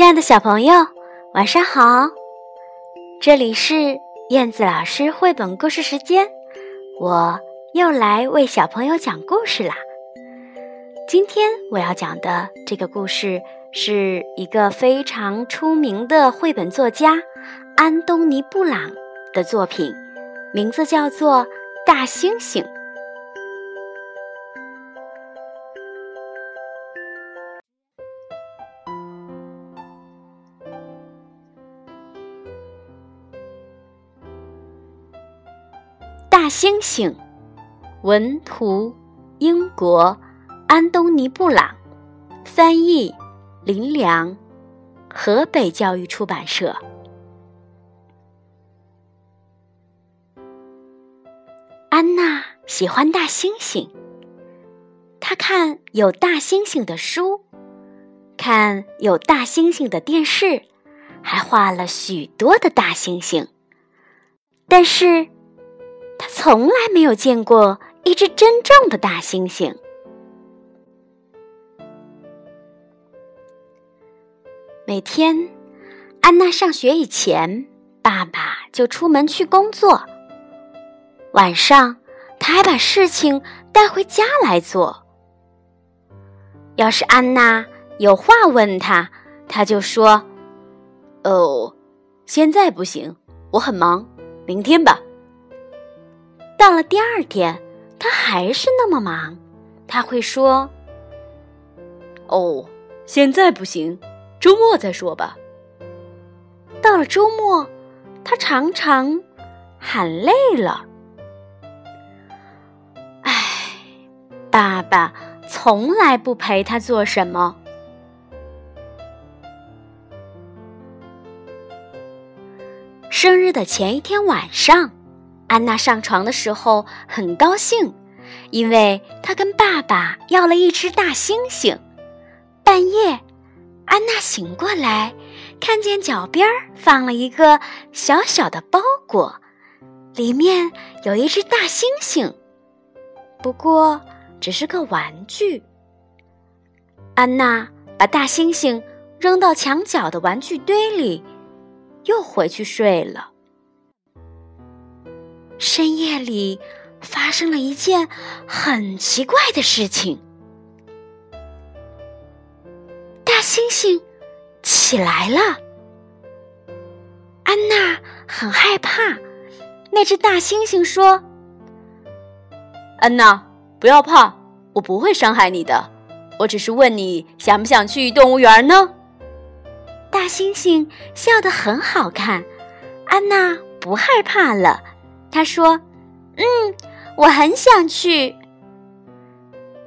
亲爱的小朋友，晚上好！这里是燕子老师绘本故事时间，我又来为小朋友讲故事啦。今天我要讲的这个故事是一个非常出名的绘本作家安东尼·布朗的作品，名字叫做《大猩猩》。猩猩，文图，英国，安东尼·布朗，翻译，林良，河北教育出版社。安娜喜欢大猩猩，她看有大猩猩的书，看有大猩猩的电视，还画了许多的大猩猩，但是。他从来没有见过一只真正的大猩猩。每天，安娜上学以前，爸爸就出门去工作。晚上，他还把事情带回家来做。要是安娜有话问他，他就说：“哦，现在不行，我很忙，明天吧。”到了第二天，他还是那么忙。他会说：“哦，现在不行，周末再说吧。”到了周末，他常常喊累了。唉，爸爸从来不陪他做什么。生日的前一天晚上。安娜上床的时候很高兴，因为她跟爸爸要了一只大猩猩。半夜，安娜醒过来，看见脚边放了一个小小的包裹，里面有一只大猩猩，不过只是个玩具。安娜把大猩猩扔到墙角的玩具堆里，又回去睡了。深夜里，发生了一件很奇怪的事情。大猩猩起来了，安娜很害怕。那只大猩猩说：“安娜，不要怕，我不会伤害你的。我只是问你想不想去动物园呢？”大猩猩笑得很好看，安娜不害怕了。他说：“嗯，我很想去。”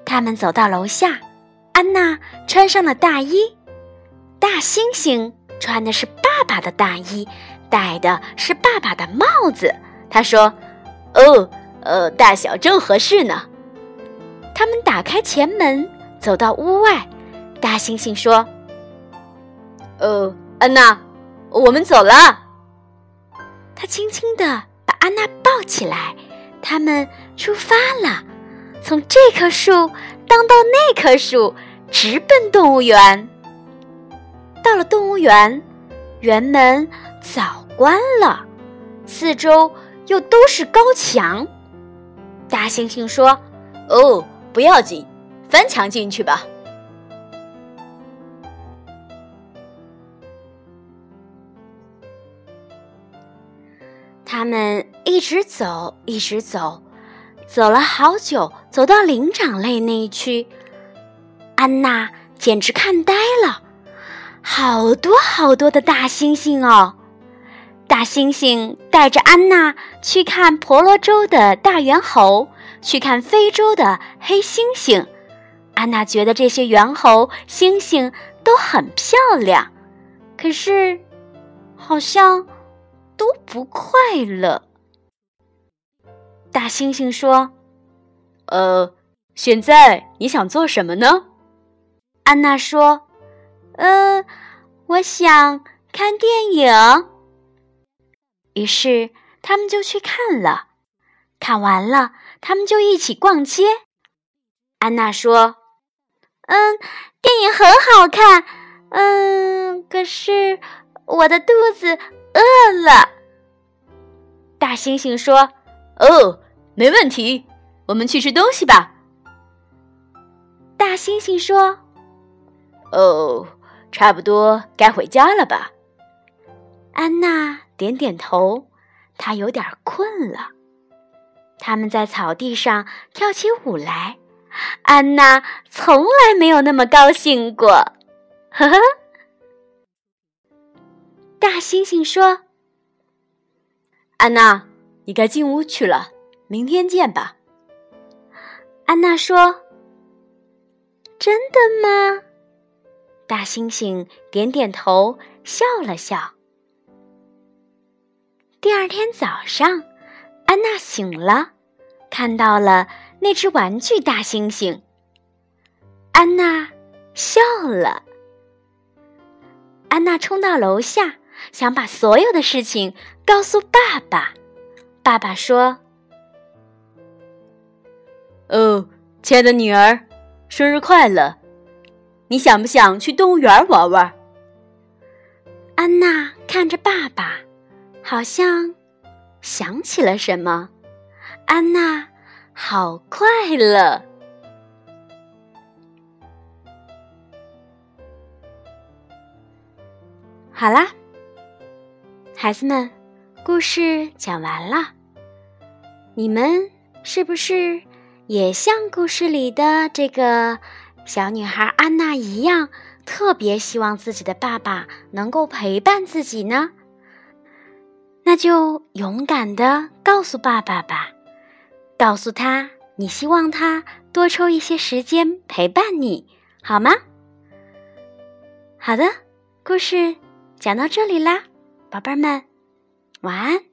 他们走到楼下，安娜穿上了大衣，大猩猩穿的是爸爸的大衣，戴的是爸爸的帽子。他说：“哦，呃，大小正合适呢。”他们打开前门，走到屋外。大猩猩说：“呃，安娜，我们走了。”他轻轻的。安娜抱起来，他们出发了，从这棵树荡到那棵树，直奔动物园。到了动物园，园门早关了，四周又都是高墙。大猩猩说：“哦，不要紧，翻墙进去吧。”他们一直走，一直走，走了好久，走到灵长类那一区，安娜简直看呆了，好多好多的大猩猩哦！大猩猩带着安娜去看婆罗洲的大猿猴，去看非洲的黑猩猩。安娜觉得这些猿猴、猩猩都很漂亮，可是，好像。都不快乐。大猩猩说：“呃，现在你想做什么呢？”安娜说：“呃，我想看电影。”于是他们就去看了。看完了，他们就一起逛街。安娜说：“嗯，电影很好看。嗯，可是我的肚子饿了。大猩猩说：“哦，没问题，我们去吃东西吧。”大猩猩说：“哦，差不多该回家了吧？”安娜点点头，她有点困了。他们在草地上跳起舞来，安娜从来没有那么高兴过。呵呵。大猩猩说：“安娜，你该进屋去了，明天见吧。”安娜说：“真的吗？”大猩猩点点头，笑了笑。第二天早上，安娜醒了，看到了那只玩具大猩猩。安娜笑了。安娜冲到楼下，想把所有的事情告诉爸爸。爸爸说：“哦，亲爱的女儿，生日快乐！你想不想去动物园玩玩？”安娜看着爸爸。好像想起了什么，安娜好快乐。好啦，孩子们，故事讲完了。你们是不是也像故事里的这个小女孩安娜一样，特别希望自己的爸爸能够陪伴自己呢？那就勇敢的告诉爸爸吧，告诉他你希望他多抽一些时间陪伴你，好吗？好的，故事讲到这里啦，宝贝儿们，晚安。